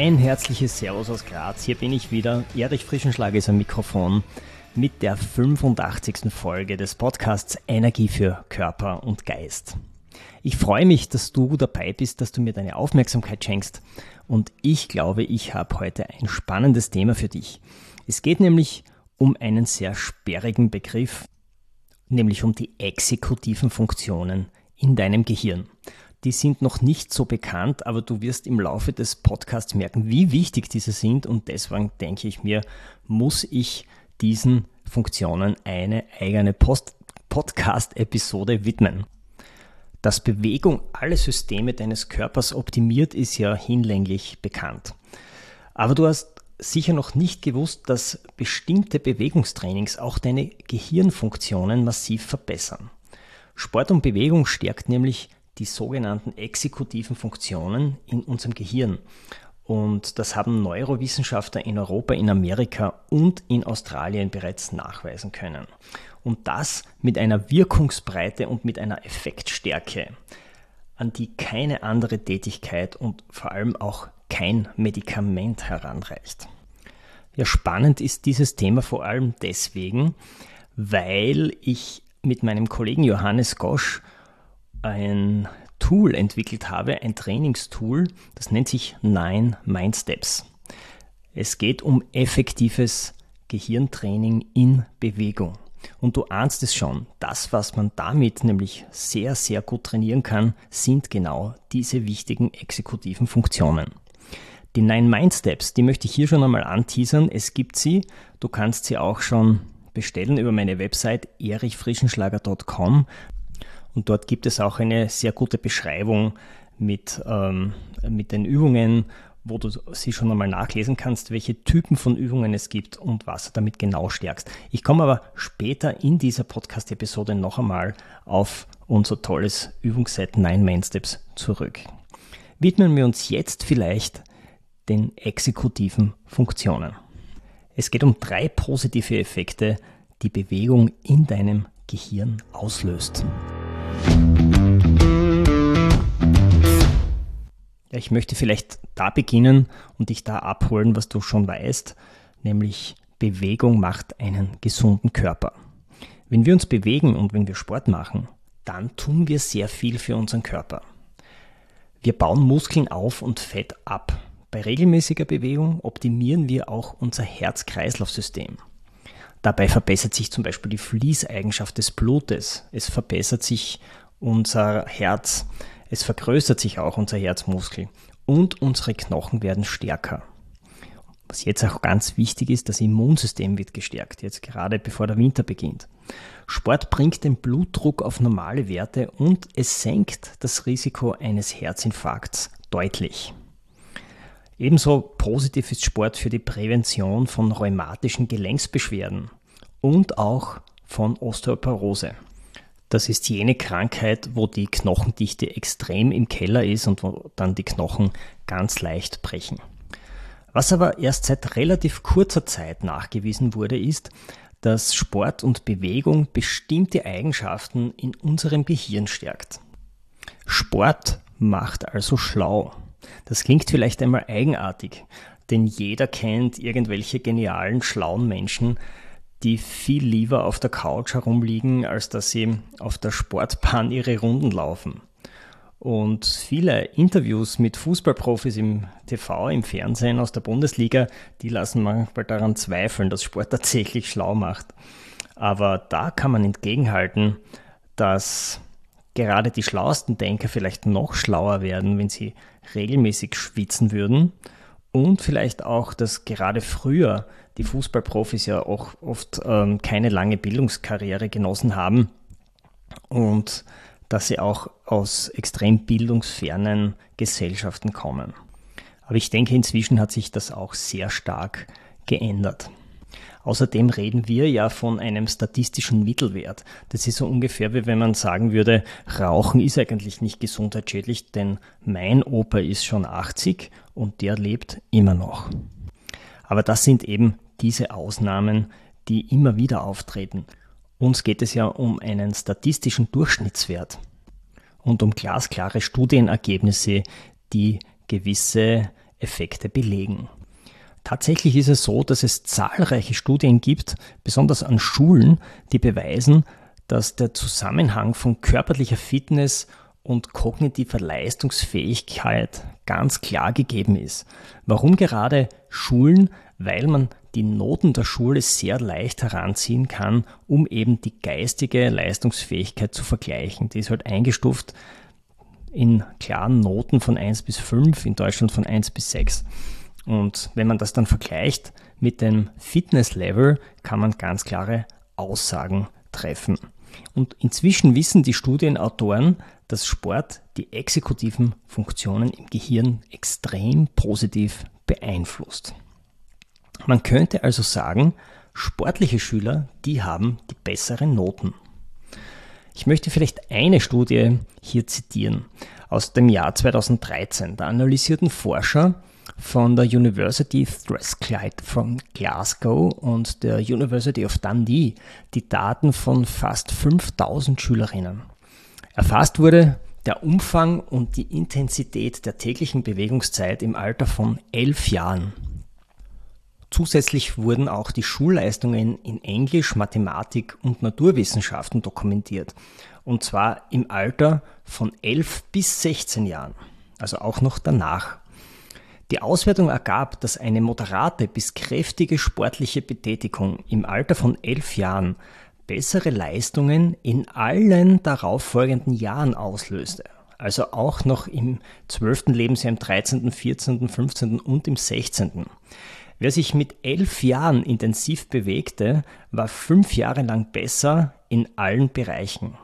Ein herzliches Servus aus Graz. Hier bin ich wieder. Erich Frischenschlag ist am Mikrofon mit der 85. Folge des Podcasts Energie für Körper und Geist. Ich freue mich, dass du dabei bist, dass du mir deine Aufmerksamkeit schenkst und ich glaube, ich habe heute ein spannendes Thema für dich. Es geht nämlich um einen sehr sperrigen Begriff, nämlich um die exekutiven Funktionen in deinem Gehirn die sind noch nicht so bekannt, aber du wirst im Laufe des Podcasts merken, wie wichtig diese sind und deswegen denke ich mir, muss ich diesen Funktionen eine eigene Podcast-Episode widmen. Dass Bewegung alle Systeme deines Körpers optimiert, ist ja hinlänglich bekannt. Aber du hast sicher noch nicht gewusst, dass bestimmte Bewegungstrainings auch deine Gehirnfunktionen massiv verbessern. Sport und Bewegung stärkt nämlich die sogenannten exekutiven Funktionen in unserem Gehirn. Und das haben Neurowissenschaftler in Europa, in Amerika und in Australien bereits nachweisen können. Und das mit einer Wirkungsbreite und mit einer Effektstärke, an die keine andere Tätigkeit und vor allem auch kein Medikament heranreicht. Ja, spannend ist dieses Thema vor allem deswegen, weil ich mit meinem Kollegen Johannes Gosch ein Tool entwickelt habe, ein Trainingstool, das nennt sich Nine Mind Steps. Es geht um effektives Gehirntraining in Bewegung. Und du ahnst es schon, das, was man damit nämlich sehr, sehr gut trainieren kann, sind genau diese wichtigen exekutiven Funktionen. Die Nine Mind Steps, die möchte ich hier schon einmal anteasern. Es gibt sie, du kannst sie auch schon bestellen über meine Website erichfrischenschlager.com. Und dort gibt es auch eine sehr gute Beschreibung mit, ähm, mit den Übungen, wo du sie schon einmal nachlesen kannst, welche Typen von Übungen es gibt und was du damit genau stärkst. Ich komme aber später in dieser Podcast-Episode noch einmal auf unser tolles Übungsset 9 Main Steps zurück. Widmen wir uns jetzt vielleicht den exekutiven Funktionen. Es geht um drei positive Effekte, die Bewegung in deinem Gehirn auslöst. Ja, ich möchte vielleicht da beginnen und dich da abholen, was du schon weißt, nämlich Bewegung macht einen gesunden Körper. Wenn wir uns bewegen und wenn wir Sport machen, dann tun wir sehr viel für unseren Körper. Wir bauen Muskeln auf und Fett ab. Bei regelmäßiger Bewegung optimieren wir auch unser Herz-Kreislauf-System. Dabei verbessert sich zum Beispiel die Fließeigenschaft des Blutes. Es verbessert sich unser Herz. Es vergrößert sich auch unser Herzmuskel. Und unsere Knochen werden stärker. Was jetzt auch ganz wichtig ist, das Immunsystem wird gestärkt, jetzt gerade bevor der Winter beginnt. Sport bringt den Blutdruck auf normale Werte und es senkt das Risiko eines Herzinfarkts deutlich. Ebenso positiv ist Sport für die Prävention von rheumatischen Gelenksbeschwerden und auch von Osteoporose. Das ist jene Krankheit, wo die Knochendichte extrem im Keller ist und wo dann die Knochen ganz leicht brechen. Was aber erst seit relativ kurzer Zeit nachgewiesen wurde, ist, dass Sport und Bewegung bestimmte Eigenschaften in unserem Gehirn stärkt. Sport macht also schlau. Das klingt vielleicht einmal eigenartig, denn jeder kennt irgendwelche genialen, schlauen Menschen, die viel lieber auf der Couch herumliegen, als dass sie auf der Sportbahn ihre Runden laufen. Und viele Interviews mit Fußballprofis im TV, im Fernsehen aus der Bundesliga, die lassen manchmal daran zweifeln, dass Sport tatsächlich schlau macht. Aber da kann man entgegenhalten, dass gerade die schlauesten Denker vielleicht noch schlauer werden, wenn sie regelmäßig schwitzen würden. Und vielleicht auch, dass gerade früher die Fußballprofis ja auch oft ähm, keine lange Bildungskarriere genossen haben und dass sie auch aus extrem bildungsfernen Gesellschaften kommen. Aber ich denke, inzwischen hat sich das auch sehr stark geändert. Außerdem reden wir ja von einem statistischen Mittelwert. Das ist so ungefähr wie wenn man sagen würde, Rauchen ist eigentlich nicht gesundheitsschädlich, denn mein Opa ist schon 80 und der lebt immer noch. Aber das sind eben diese Ausnahmen, die immer wieder auftreten. Uns geht es ja um einen statistischen Durchschnittswert und um glasklare Studienergebnisse, die gewisse Effekte belegen. Tatsächlich ist es so, dass es zahlreiche Studien gibt, besonders an Schulen, die beweisen, dass der Zusammenhang von körperlicher Fitness und kognitiver Leistungsfähigkeit ganz klar gegeben ist. Warum gerade Schulen? Weil man die Noten der Schule sehr leicht heranziehen kann, um eben die geistige Leistungsfähigkeit zu vergleichen. Die ist halt eingestuft in klaren Noten von 1 bis 5, in Deutschland von 1 bis 6. Und wenn man das dann vergleicht mit dem Fitnesslevel, kann man ganz klare Aussagen treffen. Und inzwischen wissen die Studienautoren, dass Sport die exekutiven Funktionen im Gehirn extrem positiv beeinflusst. Man könnte also sagen, sportliche Schüler, die haben die besseren Noten. Ich möchte vielleicht eine Studie hier zitieren aus dem Jahr 2013. Da analysierten Forscher von der University Strathclyde von Glasgow und der University of Dundee die Daten von fast 5000 Schülerinnen. Erfasst wurde der Umfang und die Intensität der täglichen Bewegungszeit im Alter von elf Jahren. Zusätzlich wurden auch die Schulleistungen in Englisch, Mathematik und Naturwissenschaften dokumentiert. Und zwar im Alter von 11 bis 16 Jahren, also auch noch danach. Die Auswertung ergab, dass eine moderate bis kräftige sportliche Betätigung im Alter von 11 Jahren bessere Leistungen in allen darauffolgenden Jahren auslöste. Also auch noch im 12. Lebensjahr, im 13., 14., 15. und im 16. Wer sich mit elf Jahren intensiv bewegte, war fünf Jahre lang besser in allen Bereichen.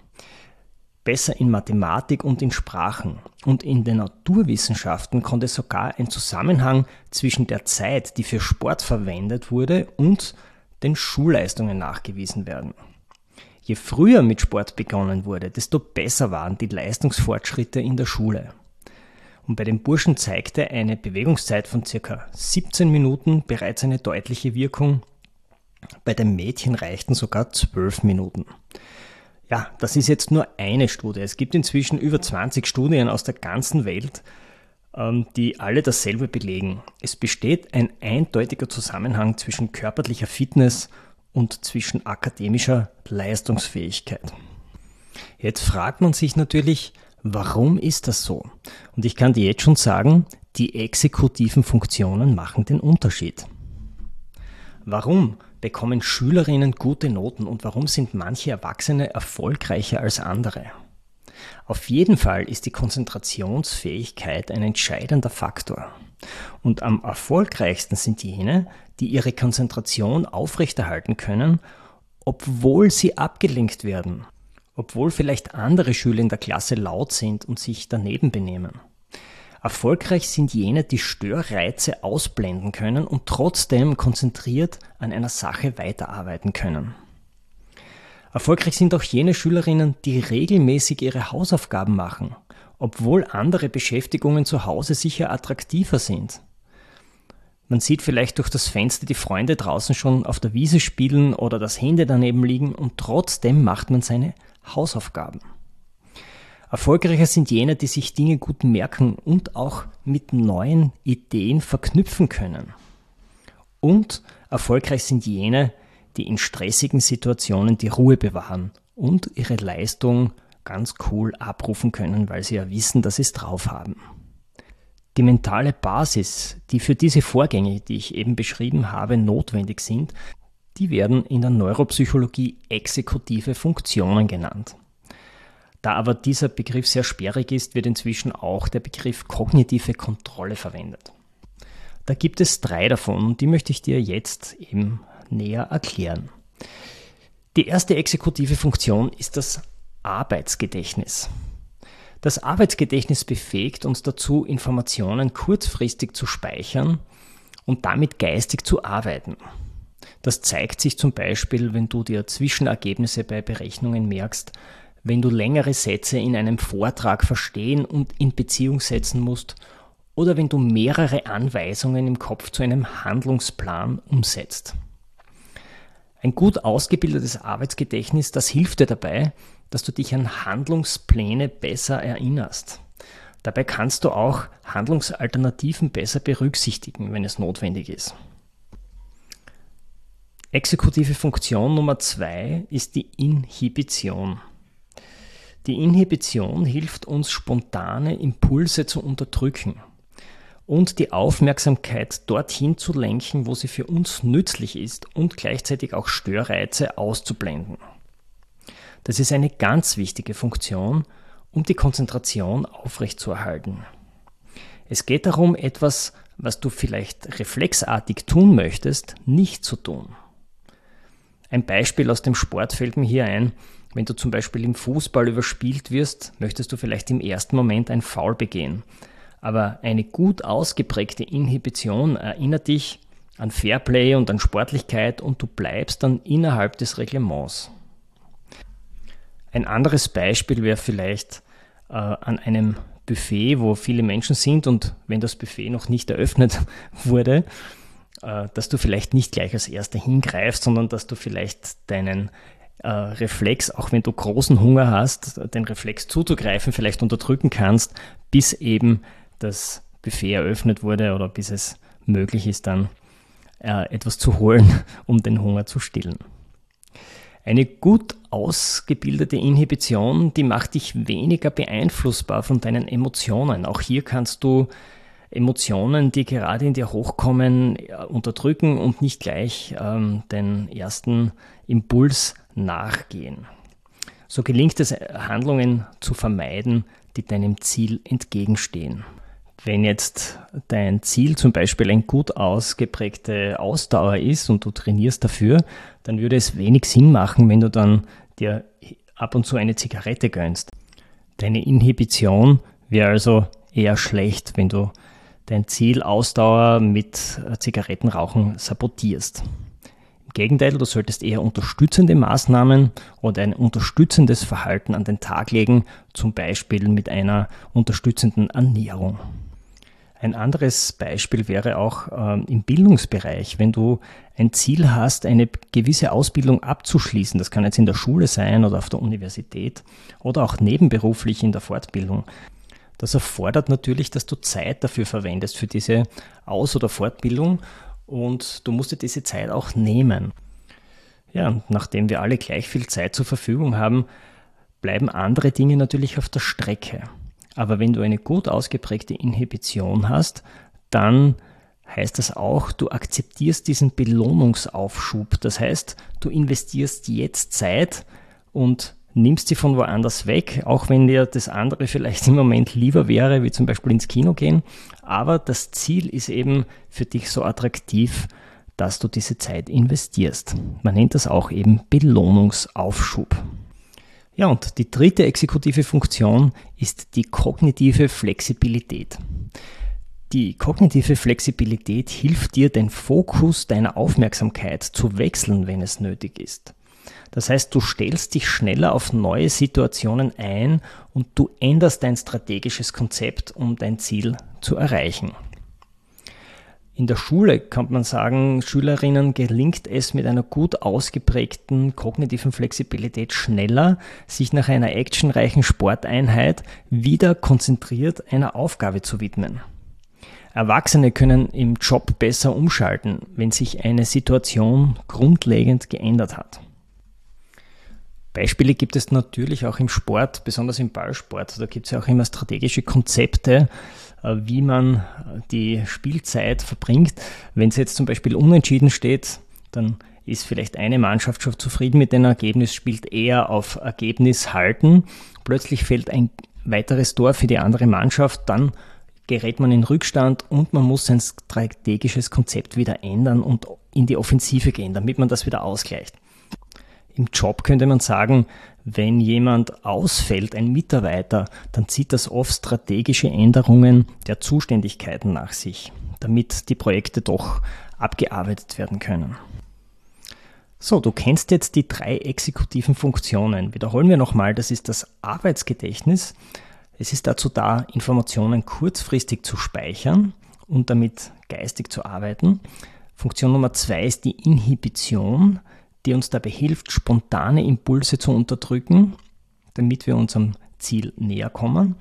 Besser in Mathematik und in Sprachen. Und in den Naturwissenschaften konnte sogar ein Zusammenhang zwischen der Zeit, die für Sport verwendet wurde, und den Schulleistungen nachgewiesen werden. Je früher mit Sport begonnen wurde, desto besser waren die Leistungsfortschritte in der Schule. Und bei den Burschen zeigte eine Bewegungszeit von circa 17 Minuten bereits eine deutliche Wirkung. Bei den Mädchen reichten sogar 12 Minuten. Ja, das ist jetzt nur eine Studie. Es gibt inzwischen über 20 Studien aus der ganzen Welt, ähm, die alle dasselbe belegen. Es besteht ein eindeutiger Zusammenhang zwischen körperlicher Fitness und zwischen akademischer Leistungsfähigkeit. Jetzt fragt man sich natürlich, Warum ist das so? Und ich kann dir jetzt schon sagen, die exekutiven Funktionen machen den Unterschied. Warum bekommen Schülerinnen gute Noten und warum sind manche Erwachsene erfolgreicher als andere? Auf jeden Fall ist die Konzentrationsfähigkeit ein entscheidender Faktor. Und am erfolgreichsten sind jene, die ihre Konzentration aufrechterhalten können, obwohl sie abgelenkt werden obwohl vielleicht andere Schüler in der Klasse laut sind und sich daneben benehmen. Erfolgreich sind jene, die Störreize ausblenden können und trotzdem konzentriert an einer Sache weiterarbeiten können. Erfolgreich sind auch jene Schülerinnen, die regelmäßig ihre Hausaufgaben machen, obwohl andere Beschäftigungen zu Hause sicher attraktiver sind. Man sieht vielleicht durch das Fenster die Freunde draußen schon auf der Wiese spielen oder das Handy daneben liegen und trotzdem macht man seine Hausaufgaben. Erfolgreicher sind jene, die sich Dinge gut merken und auch mit neuen Ideen verknüpfen können. Und erfolgreich sind jene, die in stressigen Situationen die Ruhe bewahren und ihre Leistung ganz cool abrufen können, weil sie ja wissen, dass sie es drauf haben. Die mentale Basis, die für diese Vorgänge, die ich eben beschrieben habe, notwendig sind, die werden in der Neuropsychologie exekutive Funktionen genannt. Da aber dieser Begriff sehr sperrig ist, wird inzwischen auch der Begriff kognitive Kontrolle verwendet. Da gibt es drei davon und die möchte ich dir jetzt eben näher erklären. Die erste exekutive Funktion ist das Arbeitsgedächtnis. Das Arbeitsgedächtnis befähigt uns dazu, Informationen kurzfristig zu speichern und damit geistig zu arbeiten. Das zeigt sich zum Beispiel, wenn du dir Zwischenergebnisse bei Berechnungen merkst, wenn du längere Sätze in einem Vortrag verstehen und in Beziehung setzen musst oder wenn du mehrere Anweisungen im Kopf zu einem Handlungsplan umsetzt. Ein gut ausgebildetes Arbeitsgedächtnis, das hilft dir dabei, dass du dich an Handlungspläne besser erinnerst. Dabei kannst du auch Handlungsalternativen besser berücksichtigen, wenn es notwendig ist. Exekutive Funktion Nummer zwei ist die Inhibition. Die Inhibition hilft uns, spontane Impulse zu unterdrücken und die Aufmerksamkeit dorthin zu lenken, wo sie für uns nützlich ist und gleichzeitig auch Störreize auszublenden. Das ist eine ganz wichtige Funktion, um die Konzentration aufrechtzuerhalten. Es geht darum, etwas, was du vielleicht reflexartig tun möchtest, nicht zu tun. Ein Beispiel aus dem Sport fällt mir hier ein. Wenn du zum Beispiel im Fußball überspielt wirst, möchtest du vielleicht im ersten Moment ein Foul begehen. Aber eine gut ausgeprägte Inhibition erinnert dich an Fairplay und an Sportlichkeit und du bleibst dann innerhalb des Reglements. Ein anderes Beispiel wäre vielleicht äh, an einem Buffet, wo viele Menschen sind und wenn das Buffet noch nicht eröffnet wurde, dass du vielleicht nicht gleich als Erster hingreifst, sondern dass du vielleicht deinen äh, Reflex, auch wenn du großen Hunger hast, den Reflex zuzugreifen, vielleicht unterdrücken kannst, bis eben das Buffet eröffnet wurde oder bis es möglich ist, dann äh, etwas zu holen, um den Hunger zu stillen. Eine gut ausgebildete Inhibition, die macht dich weniger beeinflussbar von deinen Emotionen. Auch hier kannst du Emotionen, die gerade in dir hochkommen, unterdrücken und nicht gleich ähm, den ersten Impuls nachgehen. So gelingt es, Handlungen zu vermeiden, die deinem Ziel entgegenstehen. Wenn jetzt dein Ziel zum Beispiel eine gut ausgeprägte Ausdauer ist und du trainierst dafür, dann würde es wenig Sinn machen, wenn du dann dir ab und zu eine Zigarette gönnst. Deine Inhibition wäre also eher schlecht, wenn du dein Ziel Ausdauer mit Zigarettenrauchen sabotierst. Im Gegenteil, du solltest eher unterstützende Maßnahmen oder ein unterstützendes Verhalten an den Tag legen, zum Beispiel mit einer unterstützenden Ernährung. Ein anderes Beispiel wäre auch ähm, im Bildungsbereich, wenn du ein Ziel hast, eine gewisse Ausbildung abzuschließen, das kann jetzt in der Schule sein oder auf der Universität oder auch nebenberuflich in der Fortbildung. Das erfordert natürlich, dass du Zeit dafür verwendest, für diese Aus- oder Fortbildung und du musst dir diese Zeit auch nehmen. Ja, nachdem wir alle gleich viel Zeit zur Verfügung haben, bleiben andere Dinge natürlich auf der Strecke. Aber wenn du eine gut ausgeprägte Inhibition hast, dann heißt das auch, du akzeptierst diesen Belohnungsaufschub. Das heißt, du investierst jetzt Zeit und nimmst sie von woanders weg, auch wenn dir das andere vielleicht im Moment lieber wäre, wie zum Beispiel ins Kino gehen. Aber das Ziel ist eben für dich so attraktiv, dass du diese Zeit investierst. Man nennt das auch eben Belohnungsaufschub. Ja, und die dritte exekutive Funktion ist die kognitive Flexibilität. Die kognitive Flexibilität hilft dir, den Fokus deiner Aufmerksamkeit zu wechseln, wenn es nötig ist. Das heißt, du stellst dich schneller auf neue Situationen ein und du änderst dein strategisches Konzept, um dein Ziel zu erreichen. In der Schule kann man sagen, Schülerinnen gelingt es mit einer gut ausgeprägten kognitiven Flexibilität schneller, sich nach einer actionreichen Sporteinheit wieder konzentriert einer Aufgabe zu widmen. Erwachsene können im Job besser umschalten, wenn sich eine Situation grundlegend geändert hat. Beispiele gibt es natürlich auch im Sport, besonders im Ballsport. Da gibt es ja auch immer strategische Konzepte, äh, wie man die Spielzeit verbringt. Wenn es jetzt zum Beispiel unentschieden steht, dann ist vielleicht eine Mannschaft schon zufrieden mit dem Ergebnis, spielt eher auf Ergebnis halten. Plötzlich fällt ein weiteres Tor für die andere Mannschaft, dann gerät man in Rückstand und man muss sein strategisches Konzept wieder ändern und in die Offensive gehen, damit man das wieder ausgleicht. Im Job könnte man sagen, Wenn jemand ausfällt, ein Mitarbeiter, dann zieht das oft strategische Änderungen der Zuständigkeiten nach sich, damit die Projekte doch abgearbeitet werden können. So, du kennst jetzt die drei exekutiven Funktionen. Wiederholen wir nochmal, das ist das Arbeitsgedächtnis. Es ist dazu da, Informationen kurzfristig zu speichern und damit geistig zu arbeiten. Funktion Nummer zwei ist die Inhibition, die uns dabei hilft, spontane Impulse zu unterdrücken, damit wir unserem Ziel näher kommen.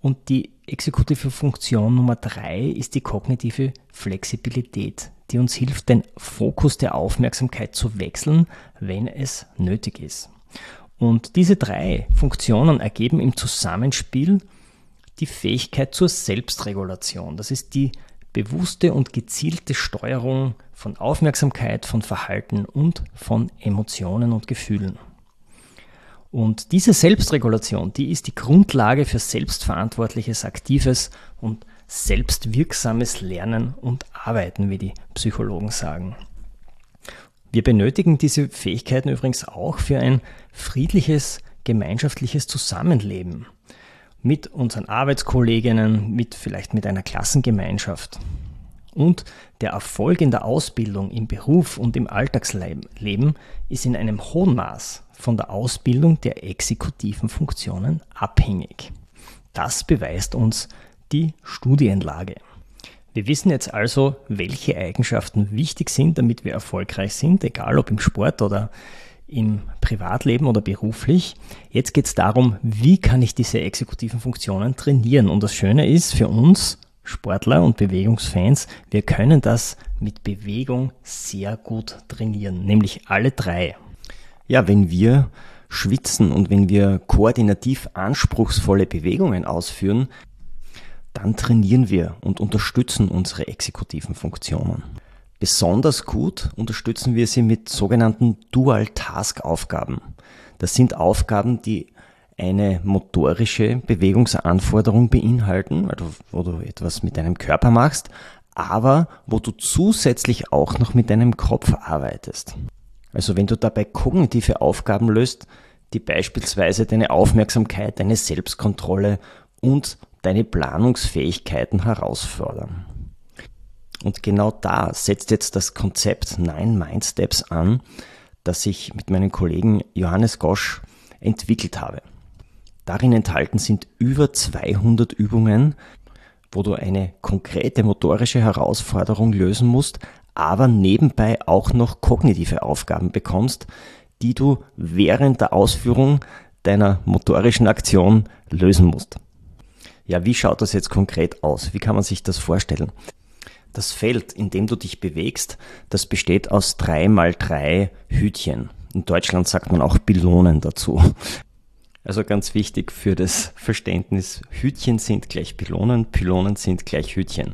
Und die exekutive Funktion Nummer drei ist die kognitive Flexibilität, die uns hilft, den Fokus der Aufmerksamkeit zu wechseln, wenn es nötig ist. Und diese drei Funktionen ergeben im Zusammenspiel die Fähigkeit zur Selbstregulation. Das ist die bewusste und gezielte Steuerung von Aufmerksamkeit, von Verhalten und von Emotionen und Gefühlen. Und diese Selbstregulation, die ist die Grundlage für selbstverantwortliches, aktives und selbstwirksames Lernen und Arbeiten, wie die Psychologen sagen. Wir benötigen diese Fähigkeiten übrigens auch für ein friedliches, gemeinschaftliches Zusammenleben mit unseren Arbeitskolleginnen, mit vielleicht mit einer Klassengemeinschaft. Und der Erfolg in der Ausbildung, im Beruf und im Alltagsleben ist in einem hohen Maß von der Ausbildung der exekutiven Funktionen abhängig. Das beweist uns die Studienlage. Wir wissen jetzt also, welche Eigenschaften wichtig sind, damit wir erfolgreich sind, egal ob im Sport oder im Privatleben oder beruflich. Jetzt geht es darum, wie kann ich diese exekutiven Funktionen trainieren. Und das Schöne ist für uns Sportler und Bewegungsfans, wir können das mit Bewegung sehr gut trainieren, nämlich alle drei. Ja, wenn wir schwitzen und wenn wir koordinativ anspruchsvolle Bewegungen ausführen, dann trainieren wir und unterstützen unsere exekutiven Funktionen. Besonders gut unterstützen wir sie mit sogenannten Dual-Task-Aufgaben. Das sind Aufgaben, die eine motorische Bewegungsanforderung beinhalten, also wo du etwas mit deinem Körper machst, aber wo du zusätzlich auch noch mit deinem Kopf arbeitest. Also wenn du dabei kognitive Aufgaben löst, die beispielsweise deine Aufmerksamkeit, deine Selbstkontrolle und deine Planungsfähigkeiten herausfordern. Und genau da setzt jetzt das Konzept Nine Mind Steps an, das ich mit meinem Kollegen Johannes Gosch entwickelt habe. Darin enthalten sind über 200 Übungen, wo du eine konkrete motorische Herausforderung lösen musst, aber nebenbei auch noch kognitive Aufgaben bekommst, die du während der Ausführung deiner motorischen Aktion lösen musst. Ja, wie schaut das jetzt konkret aus? Wie kann man sich das vorstellen? Das Feld, in dem du dich bewegst, das besteht aus drei mal drei Hütchen. In Deutschland sagt man auch Pylonen dazu. Also ganz wichtig für das Verständnis, Hütchen sind gleich Pylonen, Pylonen sind gleich Hütchen.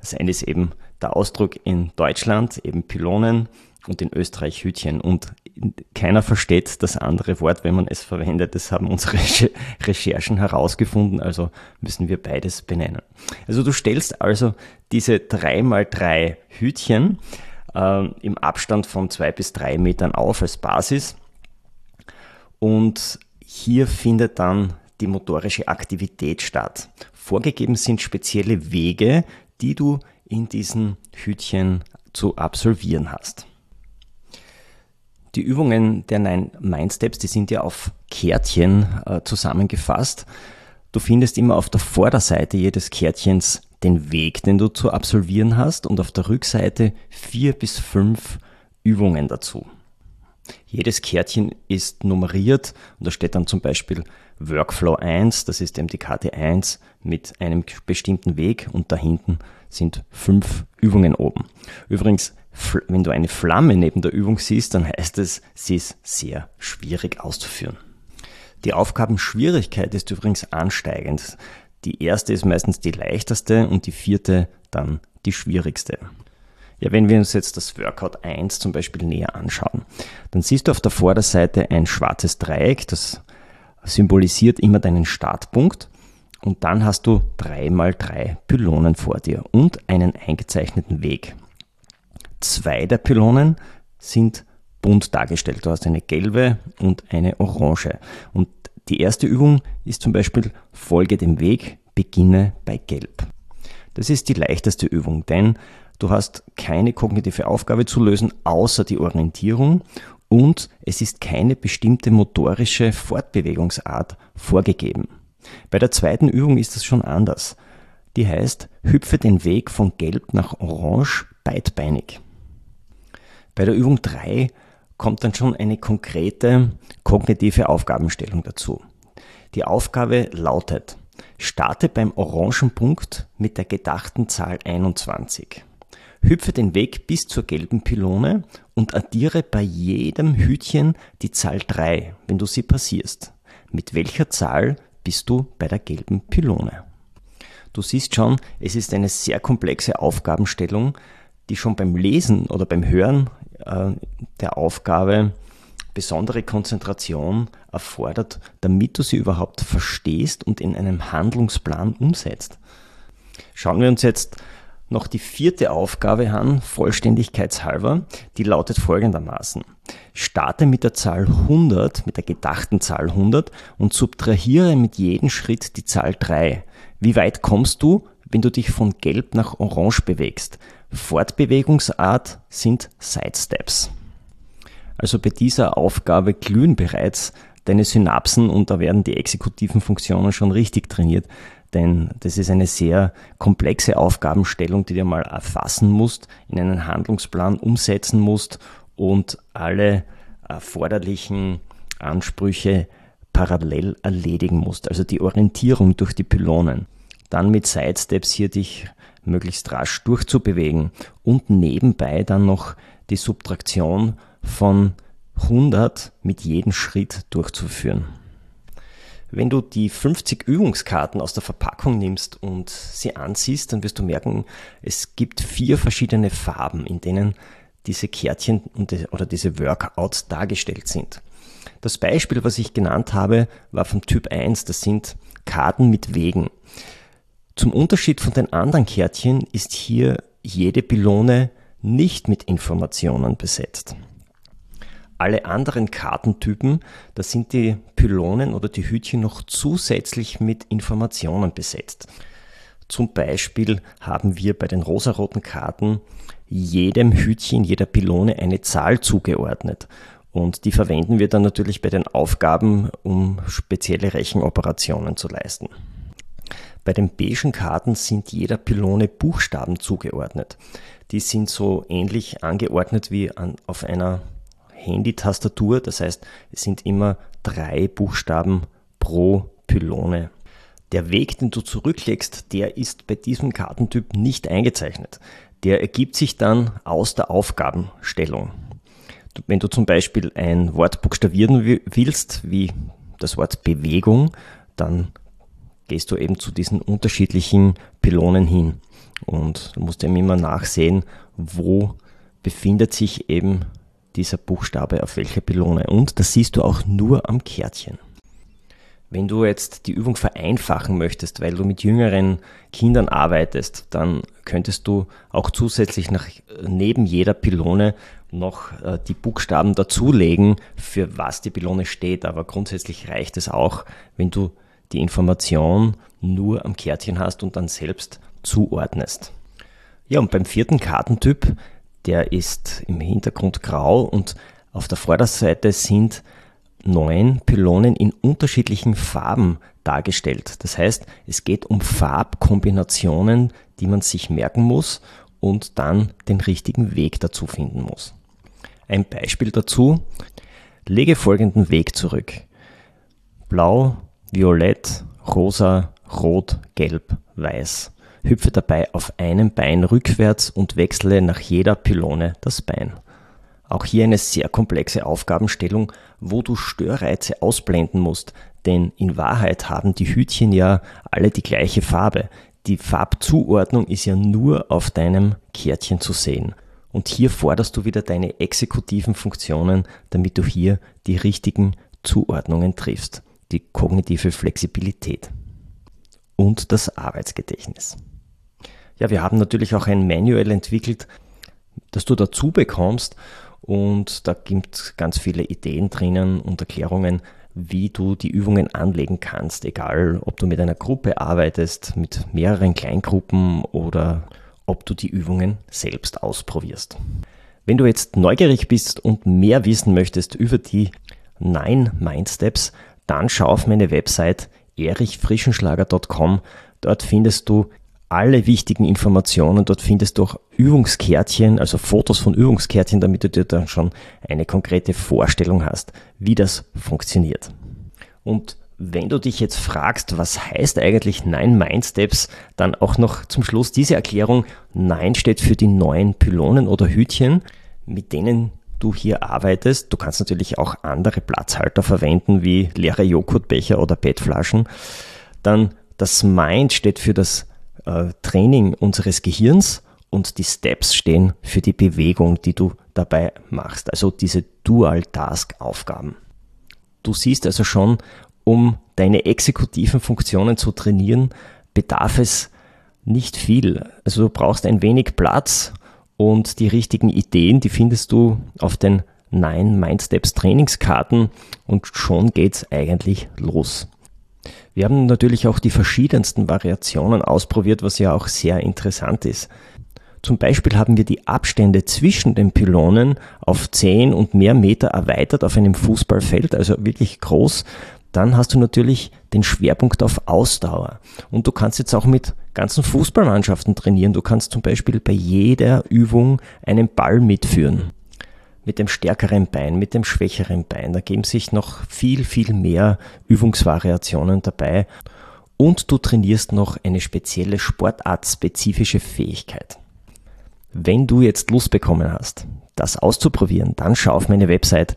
Das eine ist eben der Ausdruck in Deutschland, eben Pylonen, und in Österreich Hütchen. Und keiner versteht das andere Wort, wenn man es verwendet. Das haben unsere Recherchen herausgefunden, also müssen wir beides benennen. Also du stellst also diese 3x3 Hütchen äh, im Abstand von zwei bis drei Metern auf als Basis. Und hier findet dann die motorische Aktivität statt. Vorgegeben sind spezielle Wege, die du in diesen Hütchen zu absolvieren hast. Die Übungen der Nine Mind Steps, die sind ja auf Kärtchen äh, zusammengefasst. Du findest immer auf der Vorderseite jedes Kärtchens den Weg, den du zu absolvieren hast und auf der Rückseite vier bis fünf Übungen dazu. Jedes Kärtchen ist nummeriert und da steht dann zum Beispiel Workflow 1, das ist die Karte 1 mit einem bestimmten Weg und da hinten sind fünf Übungen oben. Übrigens, wenn du eine Flamme neben der Übung siehst, dann heißt es, sie ist sehr schwierig auszuführen. Die Aufgabenschwierigkeit ist übrigens ansteigend. Die erste ist meistens die leichteste und die vierte dann die schwierigste. Ja, wenn wir uns jetzt das Workout 1 zum Beispiel näher anschauen, dann siehst du auf der Vorderseite ein schwarzes Dreieck, das symbolisiert immer deinen Startpunkt. Und dann hast du drei mal drei Pylonen vor dir und einen eingezeichneten Weg. Zwei der Pylonen sind bunt dargestellt. Du hast eine gelbe und eine orange. Und die erste Übung ist zum Beispiel Folge dem Weg, beginne bei Gelb. Das ist die leichteste Übung, denn du hast keine kognitive Aufgabe zu lösen, außer die Orientierung und es ist keine bestimmte motorische Fortbewegungsart vorgegeben. Bei der zweiten Übung ist das schon anders. Die heißt, hüpfe den Weg von Gelb nach Orange beidbeinig. Bei der Übung 3 kommt dann schon eine konkrete kognitive Aufgabenstellung dazu. Die Aufgabe lautet, starte beim orangen Punkt mit der gedachten Zahl 21. Hüpfe den Weg bis zur gelben Pylone und addiere bei jedem Hütchen die Zahl 3, wenn du sie passierst. Mit welcher Zahl bist du bei der gelben Pylone? Du siehst schon, es ist eine sehr komplexe Aufgabenstellung, die schon beim Lesen oder beim Hören äh, der Aufgabe besondere Konzentration erfordert, damit du sie überhaupt verstehst und in einem Handlungsplan umsetzt. Schauen wir uns jetzt noch die vierte Aufgabe an, vollständigkeitshalber, die lautet folgendermaßen. Starte mit der Zahl 100, mit der gedachten Zahl 100 und subtrahiere mit jedem Schritt die Zahl 3. Wie weit kommst du, wenn du dich von gelb nach orange bewegst? Fortbewegungsart sind Sidesteps. Also bei dieser Aufgabe glühen bereits deine Synapsen und da werden die exekutiven Funktionen schon richtig trainiert, denn das ist eine sehr komplexe Aufgabenstellung, die du mal erfassen musst, in einen Handlungsplan umsetzen musst und alle erforderlichen Ansprüche parallel erledigen musst. Also die Orientierung durch die Pylonen. Dann mit Sidesteps hier dich möglichst rasch durchzubewegen und nebenbei dann noch die Subtraktion von 100 mit jedem Schritt durchzuführen. Wenn du die 50 Übungskarten aus der Verpackung nimmst und sie ansiehst, dann wirst du merken, es gibt vier verschiedene Farben, in denen diese Kärtchen oder diese Workouts dargestellt sind. Das Beispiel, was ich genannt habe, war vom Typ 1, das sind Karten mit Wegen. Zum Unterschied von den anderen Kärtchen ist hier jede Pylone nicht mit Informationen besetzt. Alle anderen Kartentypen, da sind die Pylonen oder die Hütchen noch zusätzlich mit Informationen besetzt. Zum Beispiel haben wir bei den rosaroten Karten jedem Hütchen, jeder Pylone eine Zahl zugeordnet. Und die verwenden wir dann natürlich bei den Aufgaben, um spezielle Rechenoperationen zu leisten. Bei den beigen Karten sind jeder Pylone Buchstaben zugeordnet. Die sind so ähnlich angeordnet wie an, auf einer Handy-Tastatur. Das heißt, es sind immer drei Buchstaben pro Pylone. Der Weg, den du zurücklegst, der ist bei diesem Kartentyp nicht eingezeichnet. Der ergibt sich dann aus der Aufgabenstellung. Wenn du zum Beispiel ein Wort buchstabieren willst, wie das Wort Bewegung, dann gehst du eben zu diesen unterschiedlichen Pylonen hin. Und du musst eben immer nachsehen, wo befindet sich eben dieser Buchstabe auf welcher Pylone. Und das siehst du auch nur am Kärtchen. Wenn du jetzt die Übung vereinfachen möchtest, weil du mit jüngeren Kindern arbeitest, dann könntest du auch zusätzlich nach, neben jeder Pylone noch äh, die Buchstaben dazulegen, für was die Pylone steht. Aber grundsätzlich reicht es auch, wenn du die Information nur am Kärtchen hast und dann selbst zuordnest. Ja, und beim vierten Kartentyp, der ist im Hintergrund grau und auf der Vorderseite sind neun Pylonen in unterschiedlichen Farben dargestellt. Das heißt, es geht um Farbkombinationen, die man sich merken muss und dann den richtigen Weg dazu finden muss. Ein Beispiel dazu. Lege folgenden Weg zurück. Blau, Violett, Rosa, Rot, Gelb, Weiß. Hüpfe dabei auf einem Bein rückwärts und wechsle nach jeder Pylone das Bein. Auch hier eine sehr komplexe Aufgabenstellung, wo du Störreize ausblenden musst, denn in Wahrheit haben die Hütchen ja alle die gleiche Farbe. Die Farbzuordnung ist ja nur auf deinem Kärtchen zu sehen. Und hier forderst du wieder deine exekutiven Funktionen, damit du hier die richtigen Zuordnungen triffst die kognitive Flexibilität und das Arbeitsgedächtnis. Ja, wir haben natürlich auch ein Manual entwickelt, das du dazu bekommst und da gibt es ganz viele Ideen drinnen und Erklärungen, wie du die Übungen anlegen kannst, egal ob du mit einer Gruppe arbeitest, mit mehreren Kleingruppen oder ob du die Übungen selbst ausprobierst. Wenn du jetzt neugierig bist und mehr wissen möchtest über die 9 Mindsteps, dann schau auf meine Website erichfrischenschlager.com. Dort findest du alle wichtigen Informationen. Dort findest du auch Übungskärtchen, also Fotos von Übungskärtchen, damit du dir dann schon eine konkrete Vorstellung hast, wie das funktioniert. Und wenn du dich jetzt fragst, was heißt eigentlich Nein Mindsteps, dann auch noch zum Schluss diese Erklärung. Nein steht für die neuen Pylonen oder Hütchen, mit denen du hier arbeitest. Du kannst natürlich auch andere Platzhalter verwenden, wie leere Joghurtbecher oder Bettflaschen. Dann das Mind steht für das äh, Training unseres Gehirns und die Steps stehen für die Bewegung, die du dabei machst. Also diese Dual-Task-Aufgaben. Du siehst also schon, um deine exekutiven Funktionen zu trainieren, bedarf es nicht viel. Also du brauchst ein wenig Platz und die richtigen Ideen, die findest du auf den Nine Mindsteps Trainingskarten und schon geht's eigentlich los. Wir haben natürlich auch die verschiedensten Variationen ausprobiert, was ja auch sehr interessant ist. Zum Beispiel haben wir die Abstände zwischen den Pylonen auf 10 und mehr Meter erweitert auf einem Fußballfeld, also wirklich groß. Dann hast du natürlich den Schwerpunkt auf Ausdauer. Und du kannst jetzt auch mit ganzen Fußballmannschaften trainieren. Du kannst zum Beispiel bei jeder Übung einen Ball mitführen mit dem stärkeren Bein, mit dem schwächeren Bein. Da geben sich noch viel, viel mehr Übungsvariationen dabei. Und du trainierst noch eine spezielle sportartspezifische Fähigkeit. Wenn du jetzt Lust bekommen hast, das auszuprobieren, dann schau auf meine Website,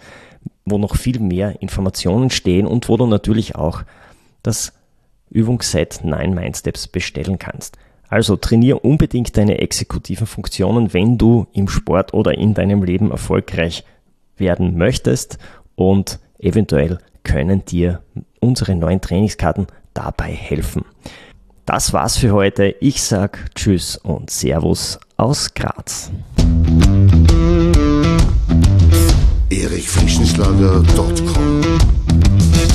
wo noch viel mehr Informationen stehen und wo du natürlich auch das Übungsset 9 Mindsteps bestellen kannst. Also trainier unbedingt deine exekutiven Funktionen, wenn du im Sport oder in deinem Leben erfolgreich werden möchtest und eventuell können dir unsere neuen Trainingskarten dabei helfen. Das war's für heute. Ich sag Tschüss und Servus aus Graz. erichfrischenschlager.com